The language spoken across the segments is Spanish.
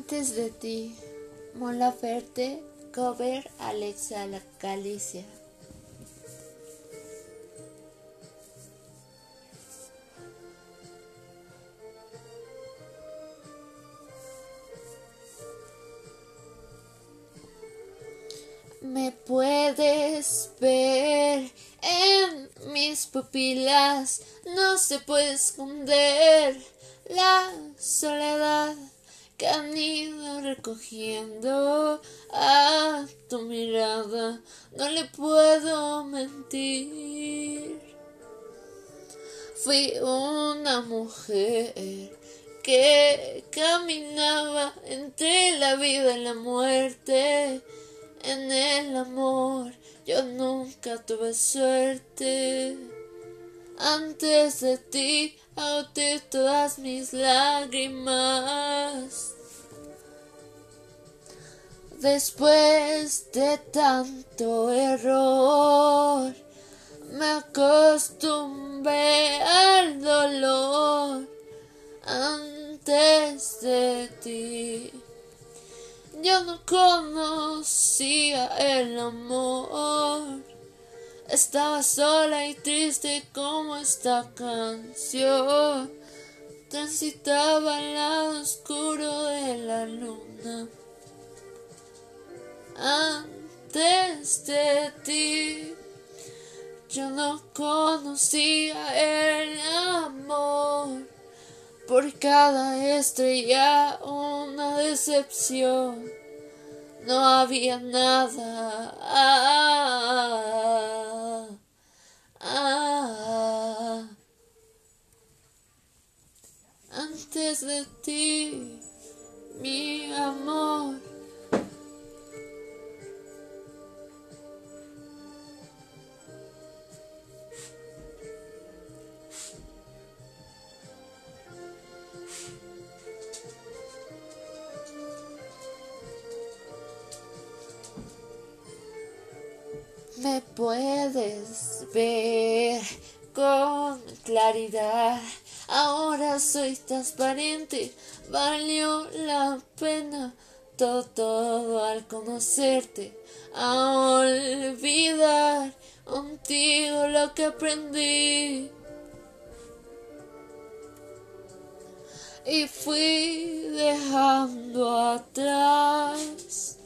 Antes de ti, Mola Ferte, cover Alexa La Calicia. Me puedes ver en mis pupilas, no se puede esconder la soledad que han ido recogiendo a tu mirada, no le puedo mentir. Fui una mujer que caminaba entre la vida y la muerte en el amor yo nunca tuve suerte. Antes de ti agoté todas mis lágrimas. Después de tanto error, me acostumbré al dolor antes de ti. Yo no conocía el amor. Estaba sola y triste como esta canción. Transitaba al lado oscuro de la luna. Antes de ti, yo no conocía el amor. Por cada estrella una decepción. No había nada. Antes de ti, mi amor. Me puedes ver con claridad. Ahora soy transparente. Valió la pena todo, al conocerte. A olvidar contigo lo que aprendí. Y fui dejando atrás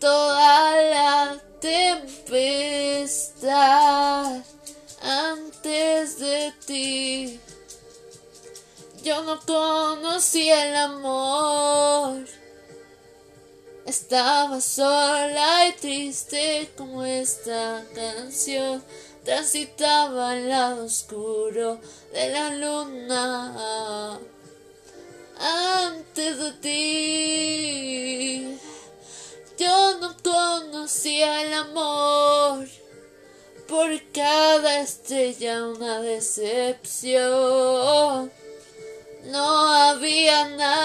toda la tempestad antes de ti. Yo no conocí el amor. Estaba sola y triste como esta canción. Transitaba al lado oscuro de la luna. Antes de ti. Conocía el amor. Por cada estrella una decepción. No había nada.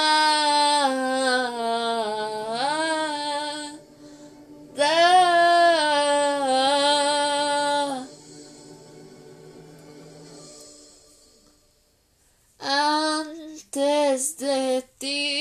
Antes de ti.